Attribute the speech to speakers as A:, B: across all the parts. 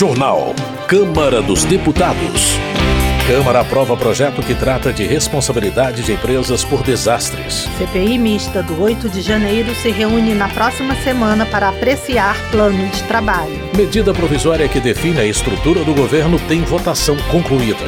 A: Jornal. Câmara dos Deputados. Câmara aprova projeto que trata de responsabilidade de empresas por desastres.
B: CPI mista do 8 de janeiro se reúne na próxima semana para apreciar plano de trabalho.
A: Medida provisória que define a estrutura do governo tem votação concluída.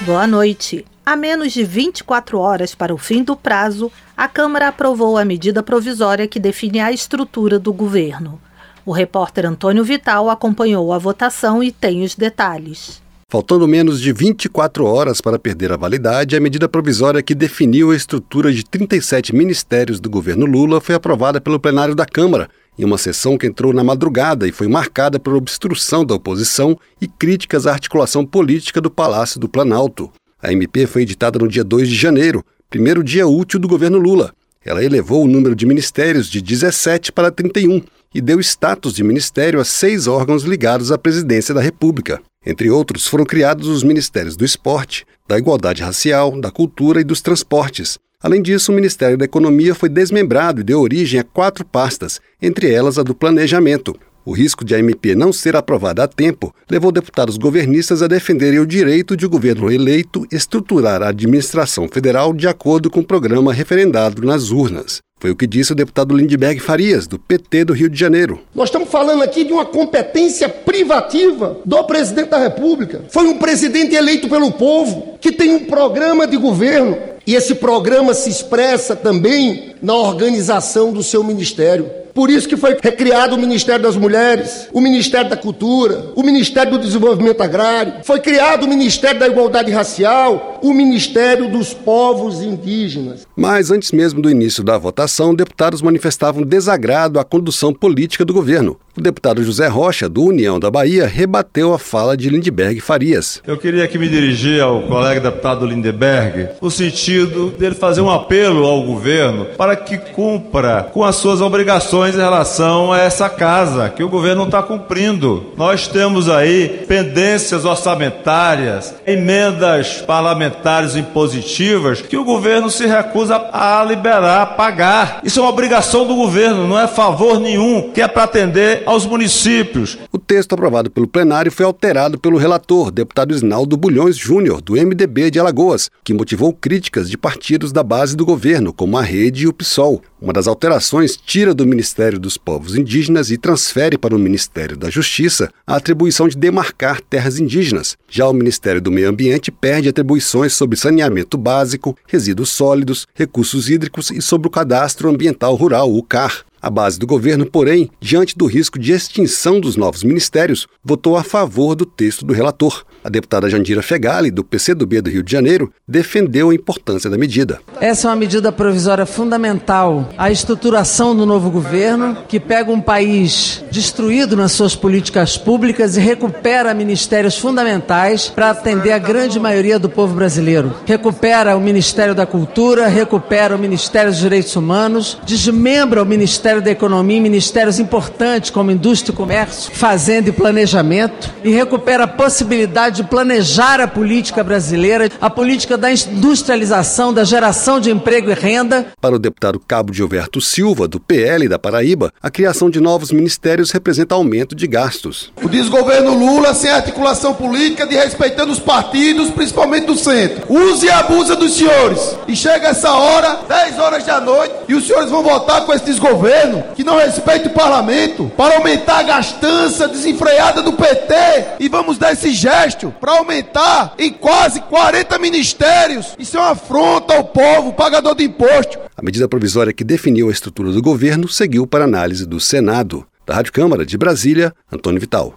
B: Boa noite. A menos de 24 horas para o fim do prazo, a Câmara aprovou a medida provisória que define a estrutura do governo. O repórter Antônio Vital acompanhou a votação e tem os detalhes.
C: Faltando menos de 24 horas para perder a validade, a medida provisória que definiu a estrutura de 37 ministérios do governo Lula foi aprovada pelo plenário da Câmara, em uma sessão que entrou na madrugada e foi marcada por obstrução da oposição e críticas à articulação política do Palácio do Planalto. A MP foi editada no dia 2 de janeiro, primeiro dia útil do governo Lula. Ela elevou o número de ministérios de 17 para 31 e deu status de ministério a seis órgãos ligados à presidência da República. Entre outros, foram criados os Ministérios do Esporte, da Igualdade Racial, da Cultura e dos Transportes. Além disso, o Ministério da Economia foi desmembrado e deu origem a quatro pastas, entre elas a do Planejamento. O risco de a MP não ser aprovada a tempo levou deputados governistas a defenderem o direito de o governo eleito estruturar a administração federal de acordo com o programa referendado nas urnas. Foi o que disse o deputado Lindbergh Farias, do PT do Rio de Janeiro.
D: Nós estamos falando aqui de uma competência privativa do presidente da República. Foi um presidente eleito pelo povo, que tem um programa de governo. E esse programa se expressa também na organização do seu ministério. Por isso que foi recriado o Ministério das Mulheres, o Ministério da Cultura, o Ministério do Desenvolvimento Agrário, foi criado o Ministério da Igualdade Racial, o Ministério dos Povos Indígenas.
C: Mas antes mesmo do início da votação, deputados manifestavam desagrado à condução política do governo. O deputado José Rocha, do União da Bahia, rebateu a fala de Lindbergh Farias.
E: Eu queria aqui me dirigir ao colega deputado Lindbergh no sentido dele fazer um apelo ao governo para que cumpra com as suas obrigações em relação a essa casa, que o governo não está cumprindo. Nós temos aí pendências orçamentárias, emendas parlamentares impositivas que o governo se recusa a liberar, a pagar. Isso é uma obrigação do governo, não é favor nenhum que é para atender aos municípios.
C: Texto aprovado pelo plenário foi alterado pelo relator, deputado Isnaldo Bulhões Júnior, do MDB de Alagoas, que motivou críticas de partidos da base do governo, como a Rede e o PSOL. Uma das alterações tira do Ministério dos Povos Indígenas e transfere para o Ministério da Justiça a atribuição de demarcar terras indígenas. Já o Ministério do Meio Ambiente perde atribuições sobre saneamento básico, resíduos sólidos, recursos hídricos e sobre o cadastro ambiental rural, o CAR. A base do governo, porém, diante do risco de extinção dos novos ministérios, votou a favor do texto do relator. A deputada Jandira Fegali, do PCdoB do Rio de Janeiro, defendeu a importância da medida.
F: Essa é uma medida provisória fundamental à estruturação do novo governo, que pega um país destruído nas suas políticas públicas e recupera ministérios fundamentais para atender a grande maioria do povo brasileiro. Recupera o Ministério da Cultura, recupera o Ministério dos Direitos Humanos, desmembra o Ministério da Economia em ministérios importantes como Indústria e Comércio, Fazenda e Planejamento e recupera a possibilidade de planejar a política brasileira, a política da industrialização, da geração de emprego e renda.
C: Para o deputado Cabo Gilberto Silva, do PL da Paraíba, a criação de novos ministérios representa aumento de gastos.
D: O desgoverno Lula sem articulação política de respeitando os partidos, principalmente do centro. Use e abusa dos senhores. E chega essa hora, 10 horas da noite, e os senhores vão votar com esse desgoverno que não respeita o parlamento para aumentar a gastança desenfreada do PT. E vamos dar esse gesto para aumentar em quase 40 ministérios. Isso é uma afronta ao povo, pagador de imposto.
C: A medida provisória que definiu a estrutura do governo seguiu para análise do Senado. Da Rádio Câmara de Brasília, Antônio Vital.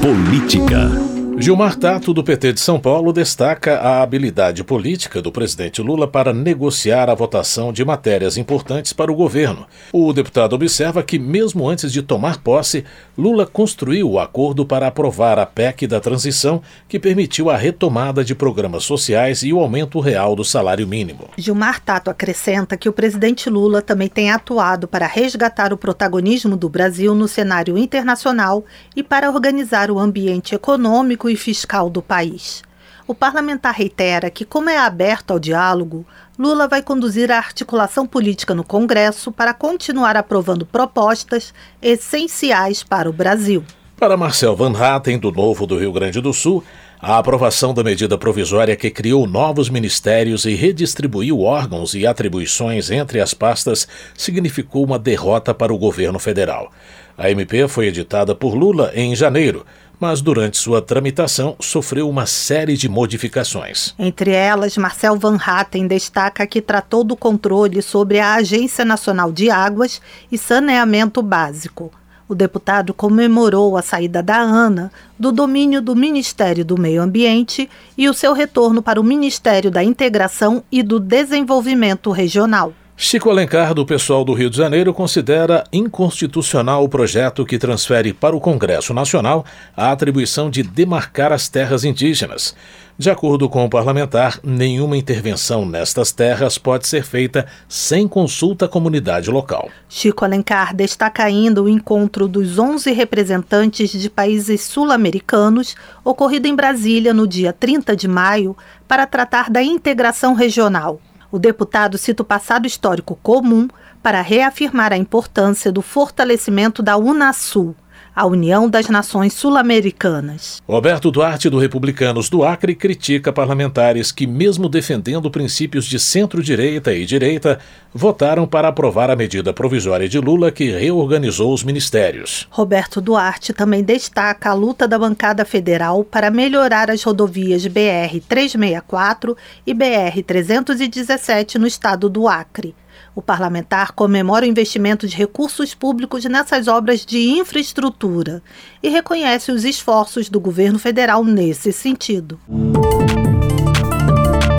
A: Política. Gilmar Tato, do PT de São Paulo, destaca a habilidade política do presidente Lula para negociar a votação de matérias importantes para o governo. O deputado observa que, mesmo antes de tomar posse, Lula construiu o acordo para aprovar a PEC da transição, que permitiu a retomada de programas sociais e o aumento real do salário mínimo.
B: Gilmar Tato acrescenta que o presidente Lula também tem atuado para resgatar o protagonismo do Brasil no cenário internacional e para organizar o ambiente econômico e fiscal do país. O parlamentar reitera que, como é aberto ao diálogo, Lula vai conduzir a articulação política no Congresso para continuar aprovando propostas essenciais para o Brasil.
A: Para Marcel Van Hatten, do Novo do Rio Grande do Sul, a aprovação da medida provisória que criou novos ministérios e redistribuiu órgãos e atribuições entre as pastas significou uma derrota para o governo federal. A MP foi editada por Lula em janeiro mas durante sua tramitação sofreu uma série de modificações.
B: Entre elas, Marcel Van Hatten destaca que tratou do controle sobre a Agência Nacional de Águas e Saneamento Básico. O deputado comemorou a saída da ANA do domínio do Ministério do Meio Ambiente e o seu retorno para o Ministério da Integração e do Desenvolvimento Regional.
A: Chico Alencar, do pessoal do Rio de Janeiro, considera inconstitucional o projeto que transfere para o Congresso Nacional a atribuição de demarcar as terras indígenas. De acordo com o parlamentar, nenhuma intervenção nestas terras pode ser feita sem consulta à comunidade local.
B: Chico Alencar destaca ainda o encontro dos 11 representantes de países sul-americanos, ocorrido em Brasília no dia 30 de maio, para tratar da integração regional. O deputado cita o passado histórico comum para reafirmar a importância do fortalecimento da Unasul, a União das Nações Sul-Americanas.
A: Roberto Duarte, do Republicanos do Acre, critica parlamentares que, mesmo defendendo princípios de centro-direita e direita, votaram para aprovar a medida provisória de Lula que reorganizou os ministérios.
B: Roberto Duarte também destaca a luta da bancada federal para melhorar as rodovias BR-364 e BR-317 no estado do Acre. O parlamentar comemora o investimento de recursos públicos nessas obras de infraestrutura e reconhece os esforços do governo federal nesse sentido.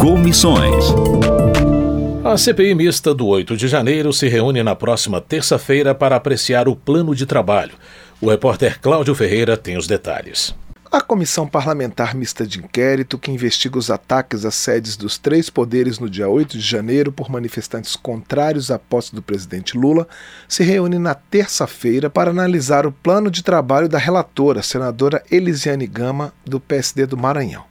A: Comissões. A CPI mista do 8 de janeiro se reúne na próxima terça-feira para apreciar o plano de trabalho. O repórter Cláudio Ferreira tem os detalhes.
G: A Comissão Parlamentar Mista de Inquérito, que investiga os ataques às sedes dos três poderes no dia 8 de janeiro por manifestantes contrários à posse do presidente Lula, se reúne na terça-feira para analisar o plano de trabalho da relatora, senadora Elisiane Gama, do PSD do Maranhão.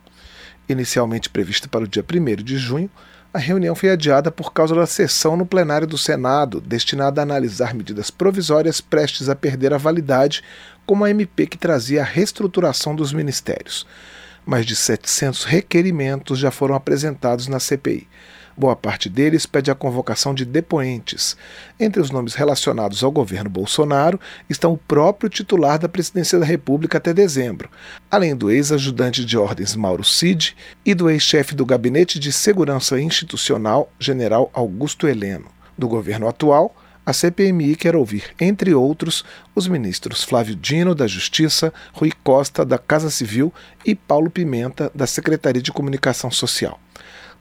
G: Inicialmente prevista para o dia 1 de junho, a reunião foi adiada por causa da sessão no plenário do Senado, destinada a analisar medidas provisórias prestes a perder a validade como a MP que trazia a reestruturação dos ministérios. Mais de 700 requerimentos já foram apresentados na CPI. Boa parte deles pede a convocação de depoentes. Entre os nomes relacionados ao governo Bolsonaro estão o próprio titular da presidência da República até dezembro, além do ex-ajudante de ordens Mauro Cid e do ex-chefe do Gabinete de Segurança Institucional, general Augusto Heleno. Do governo atual, a CPMI quer ouvir, entre outros, os ministros Flávio Dino, da Justiça, Rui Costa, da Casa Civil e Paulo Pimenta, da Secretaria de Comunicação Social.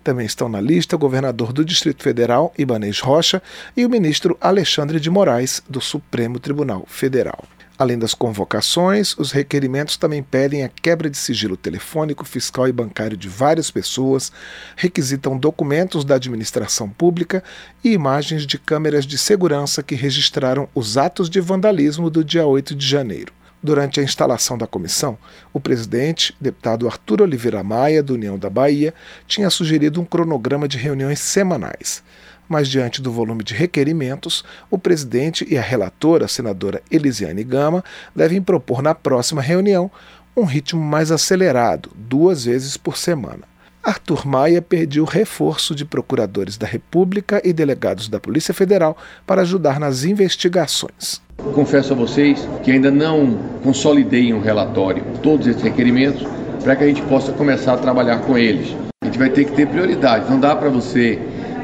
G: Também estão na lista o governador do Distrito Federal, Ibanez Rocha, e o ministro Alexandre de Moraes, do Supremo Tribunal Federal. Além das convocações, os requerimentos também pedem a quebra de sigilo telefônico, fiscal e bancário de várias pessoas, requisitam documentos da administração pública e imagens de câmeras de segurança que registraram os atos de vandalismo do dia 8 de janeiro. Durante a instalação da comissão, o presidente, deputado Arthur Oliveira Maia, do União da Bahia, tinha sugerido um cronograma de reuniões semanais mas diante do volume de requerimentos, o presidente e a relatora, a senadora Elisiane Gama, devem propor na próxima reunião um ritmo mais acelerado, duas vezes por semana. Arthur Maia pediu reforço de procuradores da República e delegados da Polícia Federal para ajudar nas investigações.
H: Confesso a vocês que ainda não consolidei um relatório todos esses requerimentos para que a gente possa começar a trabalhar com eles. A gente vai ter que ter prioridade. Não dá para você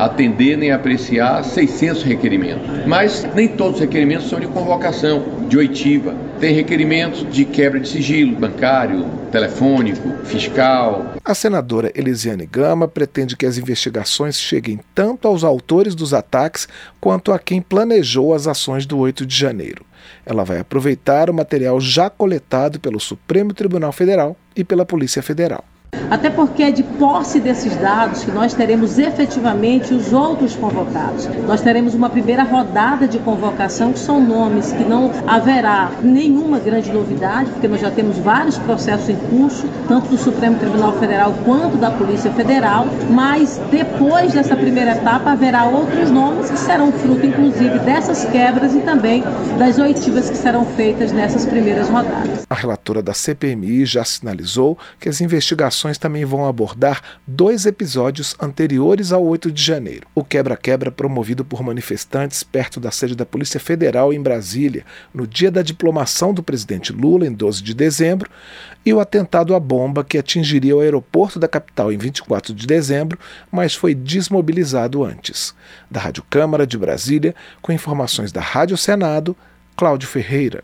H: atender nem apreciar 600 requerimentos. Mas nem todos os requerimentos são de convocação, de oitiva. Tem requerimentos de quebra de sigilo bancário, telefônico, fiscal.
G: A senadora Elisiane Gama pretende que as investigações cheguem tanto aos autores dos ataques quanto a quem planejou as ações do 8 de janeiro. Ela vai aproveitar o material já coletado pelo Supremo Tribunal Federal e pela Polícia Federal.
I: Até porque é de posse desses dados que nós teremos efetivamente os outros convocados. Nós teremos uma primeira rodada de convocação, que são nomes que não haverá nenhuma grande novidade, porque nós já temos vários processos em curso, tanto do Supremo Tribunal Federal quanto da Polícia Federal, mas depois dessa primeira etapa haverá outros nomes que serão fruto, inclusive, dessas quebras e também das oitivas que serão feitas nessas primeiras rodadas.
G: A relatora da CPMI já sinalizou que as investigações também vão abordar dois episódios anteriores ao 8 de janeiro: o quebra-quebra promovido por manifestantes perto da sede da Polícia Federal em Brasília, no dia da diplomação do presidente Lula, em 12 de dezembro, e o atentado à bomba que atingiria o aeroporto da capital em 24 de dezembro, mas foi desmobilizado antes. Da Rádio Câmara de Brasília, com informações da Rádio Senado, Cláudio Ferreira.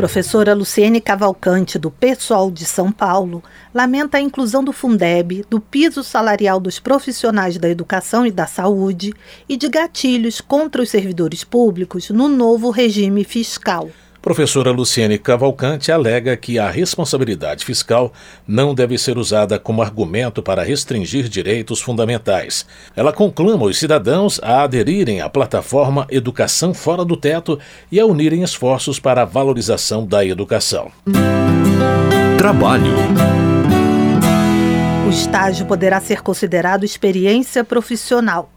B: Professora Luciene Cavalcante, do PSOL de São Paulo, lamenta a inclusão do Fundeb, do piso salarial dos profissionais da educação e da saúde e de gatilhos contra os servidores públicos no novo regime fiscal.
A: Professora Luciene Cavalcante alega que a responsabilidade fiscal não deve ser usada como argumento para restringir direitos fundamentais. Ela conclama os cidadãos a aderirem à plataforma Educação Fora do Teto e a unirem esforços para a valorização da educação.
B: Trabalho. O estágio poderá ser considerado experiência profissional.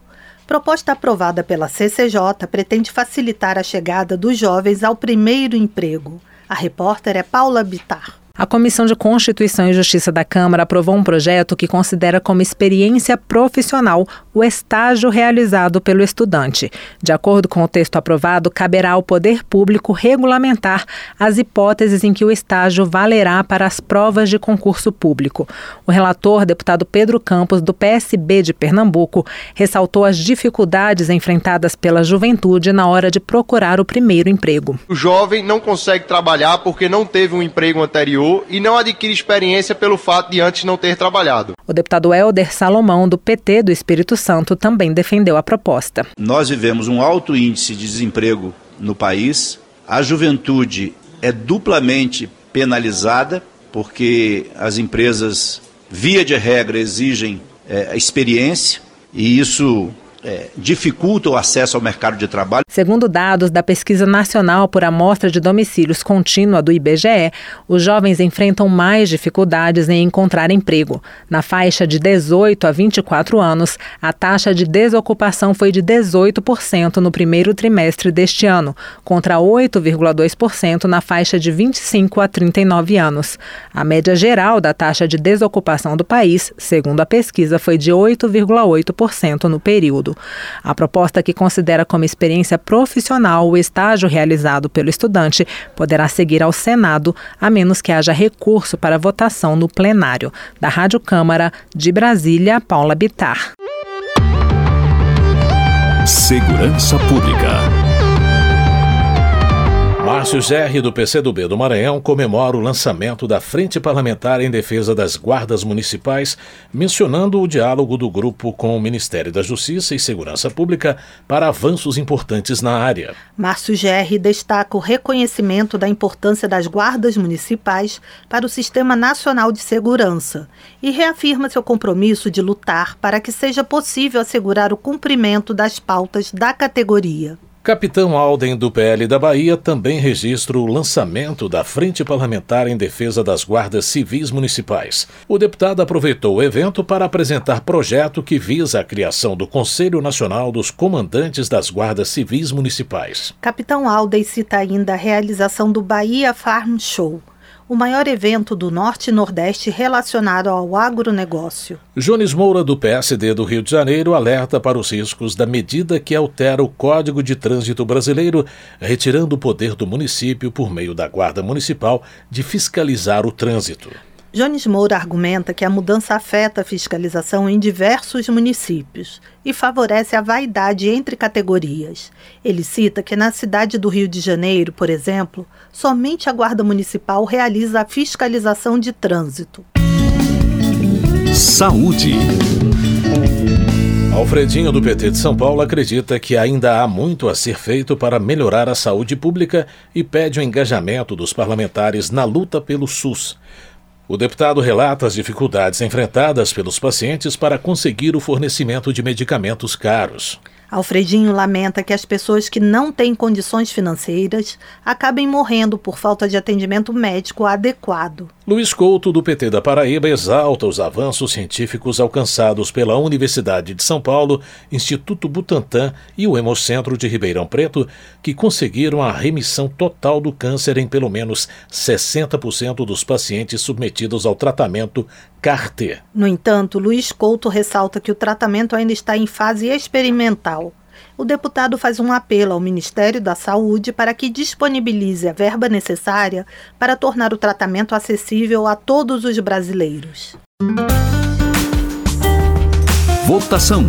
B: Proposta aprovada pela CCJ pretende facilitar a chegada dos jovens ao primeiro emprego. A repórter é Paula Bitar.
J: A Comissão de Constituição e Justiça da Câmara aprovou um projeto que considera como experiência profissional o estágio realizado pelo estudante. De acordo com o texto aprovado, caberá ao poder público regulamentar as hipóteses em que o estágio valerá para as provas de concurso público. O relator, deputado Pedro Campos, do PSB de Pernambuco, ressaltou as dificuldades enfrentadas pela juventude na hora de procurar o primeiro emprego.
K: O jovem não consegue trabalhar porque não teve um emprego anterior e não adquire experiência pelo fato de antes não ter trabalhado.
J: O deputado Helder Salomão, do PT do Espírito Santo, também defendeu a proposta.
L: Nós vivemos um alto índice de desemprego no país. A juventude é duplamente penalizada porque as empresas, via de regra, exigem é, experiência e isso é, dificulta o acesso ao mercado de trabalho.
J: Segundo dados da Pesquisa Nacional por Amostra de Domicílios Contínua do IBGE, os jovens enfrentam mais dificuldades em encontrar emprego. Na faixa de 18 a 24 anos, a taxa de desocupação foi de 18% no primeiro trimestre deste ano, contra 8,2% na faixa de 25 a 39 anos. A média geral da taxa de desocupação do país, segundo a pesquisa, foi de 8,8% no período. A proposta que considera como experiência profissional o estágio realizado pelo estudante poderá seguir ao Senado, a menos que haja recurso para votação no plenário. Da Rádio Câmara, de Brasília, Paula Bitar.
A: Segurança Pública. Márcio Gerri, do PCdoB do Maranhão, comemora o lançamento da Frente Parlamentar em Defesa das Guardas Municipais, mencionando o diálogo do grupo com o Ministério da Justiça e Segurança Pública para avanços importantes na área.
B: Márcio Gerri destaca o reconhecimento da importância das guardas municipais para o Sistema Nacional de Segurança e reafirma seu compromisso de lutar para que seja possível assegurar o cumprimento das pautas da categoria.
A: Capitão Alden, do PL da Bahia, também registra o lançamento da Frente Parlamentar em Defesa das Guardas Civis Municipais. O deputado aproveitou o evento para apresentar projeto que visa a criação do Conselho Nacional dos Comandantes das Guardas Civis Municipais.
B: Capitão Alden cita ainda a realização do Bahia Farm Show o maior evento do Norte e Nordeste relacionado ao agronegócio.
A: Jones Moura, do PSD do Rio de Janeiro, alerta para os riscos da medida que altera o Código de Trânsito Brasileiro, retirando o poder do município, por meio da Guarda Municipal, de fiscalizar o trânsito.
B: Jones Moura argumenta que a mudança afeta a fiscalização em diversos municípios e favorece a vaidade entre categorias. Ele cita que na cidade do Rio de Janeiro, por exemplo, somente a Guarda Municipal realiza a fiscalização de trânsito.
A: Saúde. Alfredinho do PT de São Paulo acredita que ainda há muito a ser feito para melhorar a saúde pública e pede o engajamento dos parlamentares na luta pelo SUS. O deputado relata as dificuldades enfrentadas pelos pacientes para conseguir o fornecimento de medicamentos caros.
B: Alfredinho lamenta que as pessoas que não têm condições financeiras acabem morrendo por falta de atendimento médico adequado.
A: Luiz Couto, do PT da Paraíba, exalta os avanços científicos alcançados pela Universidade de São Paulo, Instituto Butantan e o Hemocentro de Ribeirão Preto, que conseguiram a remissão total do câncer em pelo menos 60% dos pacientes submetidos ao tratamento CAR-T.
B: No entanto, Luiz Couto ressalta que o tratamento ainda está em fase experimental. O deputado faz um apelo ao Ministério da Saúde para que disponibilize a verba necessária para tornar o tratamento acessível a todos os brasileiros.
A: Votação.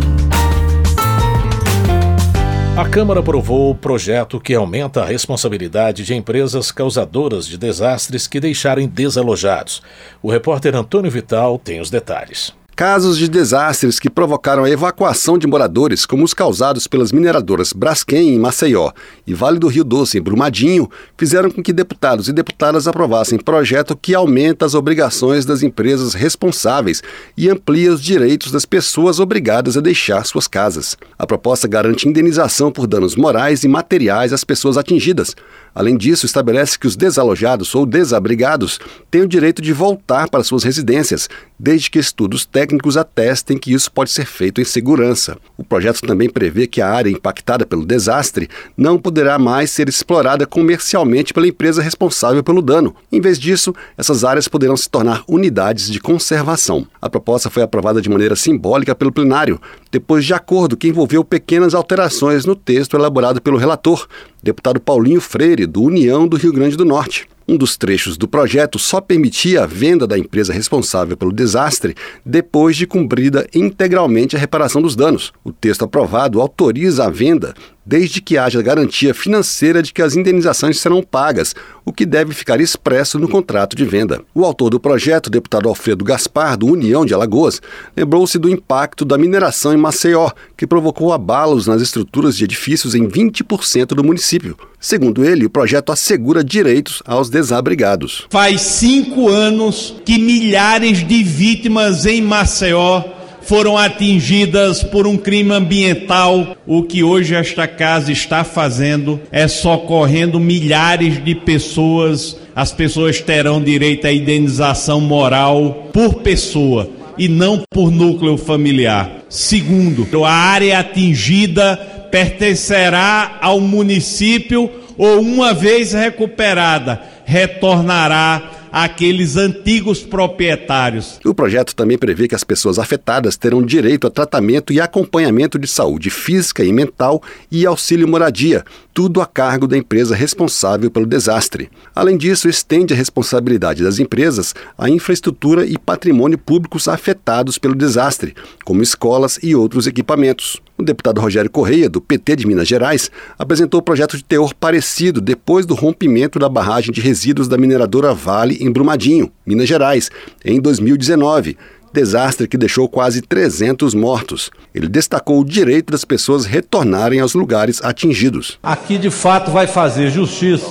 A: A Câmara aprovou o projeto que aumenta a responsabilidade de empresas causadoras de desastres que deixarem desalojados. O repórter Antônio Vital tem os detalhes.
C: Casos de desastres que provocaram a evacuação de moradores, como os causados pelas mineradoras Braskem em Maceió e Vale do Rio Doce em Brumadinho, fizeram com que deputados e deputadas aprovassem projeto que aumenta as obrigações das empresas responsáveis e amplia os direitos das pessoas obrigadas a deixar suas casas. A proposta garante indenização por danos morais e materiais às pessoas atingidas. Além disso, estabelece que os desalojados ou desabrigados têm o direito de voltar para suas residências, desde que estudos técnicos atestem que isso pode ser feito em segurança. O projeto também prevê que a área impactada pelo desastre não poderá mais ser explorada comercialmente pela empresa responsável pelo dano. Em vez disso, essas áreas poderão se tornar unidades de conservação. A proposta foi aprovada de maneira simbólica pelo plenário, depois de acordo que envolveu pequenas alterações no texto elaborado pelo relator, deputado Paulinho Freire, do União do Rio Grande do Norte. Um dos trechos do projeto só permitia a venda da empresa responsável pelo desastre depois de cumprida integralmente a reparação dos danos. O texto aprovado autoriza a venda desde que haja garantia financeira de que as indenizações serão pagas, o que deve ficar expresso no contrato de venda. O autor do projeto, deputado Alfredo Gaspar, do União de Alagoas, lembrou-se do impacto da mineração em Maceió, que provocou abalos nas estruturas de edifícios em 20% do município. Segundo ele, o projeto assegura direitos aos desabrigados.
M: Faz cinco anos que milhares de vítimas em Maceió foram atingidas por um crime ambiental. O que hoje esta casa está fazendo é socorrendo milhares de pessoas. As pessoas terão direito à indenização moral por pessoa e não por núcleo familiar. Segundo, a área atingida pertencerá ao município ou, uma vez recuperada, retornará àqueles antigos proprietários.
C: O projeto também prevê que as pessoas afetadas terão direito a tratamento e acompanhamento de saúde física e mental e auxílio moradia, tudo a cargo da empresa responsável pelo desastre. Além disso, estende a responsabilidade das empresas à infraestrutura e patrimônio públicos afetados pelo desastre, como escolas e outros equipamentos. O deputado Rogério Correia, do PT de Minas Gerais, apresentou o projeto de teor parecido depois do rompimento da barragem de resíduos da mineradora Vale em Brumadinho, Minas Gerais, em 2019 desastre que deixou quase 300 mortos. Ele destacou o direito das pessoas retornarem aos lugares atingidos.
N: Aqui, de fato, vai fazer justiça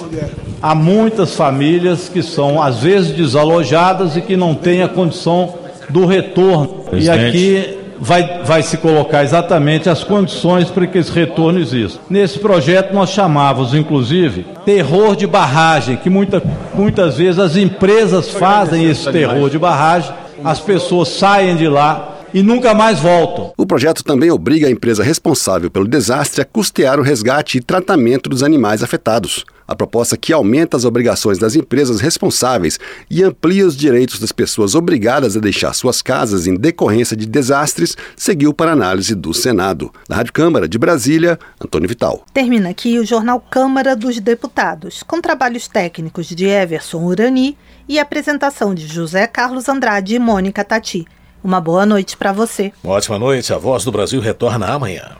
N: a muitas famílias que são, às vezes, desalojadas e que não têm a condição do retorno. Presidente. E aqui vai, vai se colocar exatamente as condições para que esse retorno exista. Nesse projeto nós chamávamos, inclusive, terror de barragem, que muita, muitas vezes as empresas fazem esse terror de barragem, as pessoas saem de lá e nunca mais voltam.
C: O projeto também obriga a empresa responsável pelo desastre a custear o resgate e tratamento dos animais afetados. A proposta que aumenta as obrigações das empresas responsáveis e amplia os direitos das pessoas obrigadas a deixar suas casas em decorrência de desastres seguiu para análise do Senado. Na Rádio Câmara de Brasília, Antônio Vital.
B: Termina aqui o jornal Câmara dos Deputados, com trabalhos técnicos de Everson Urani e apresentação de José Carlos Andrade e Mônica Tati. Uma boa noite para você.
A: Uma ótima noite. A Voz do Brasil retorna amanhã.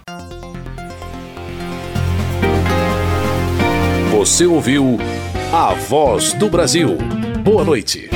A: Você ouviu A Voz do Brasil. Boa noite.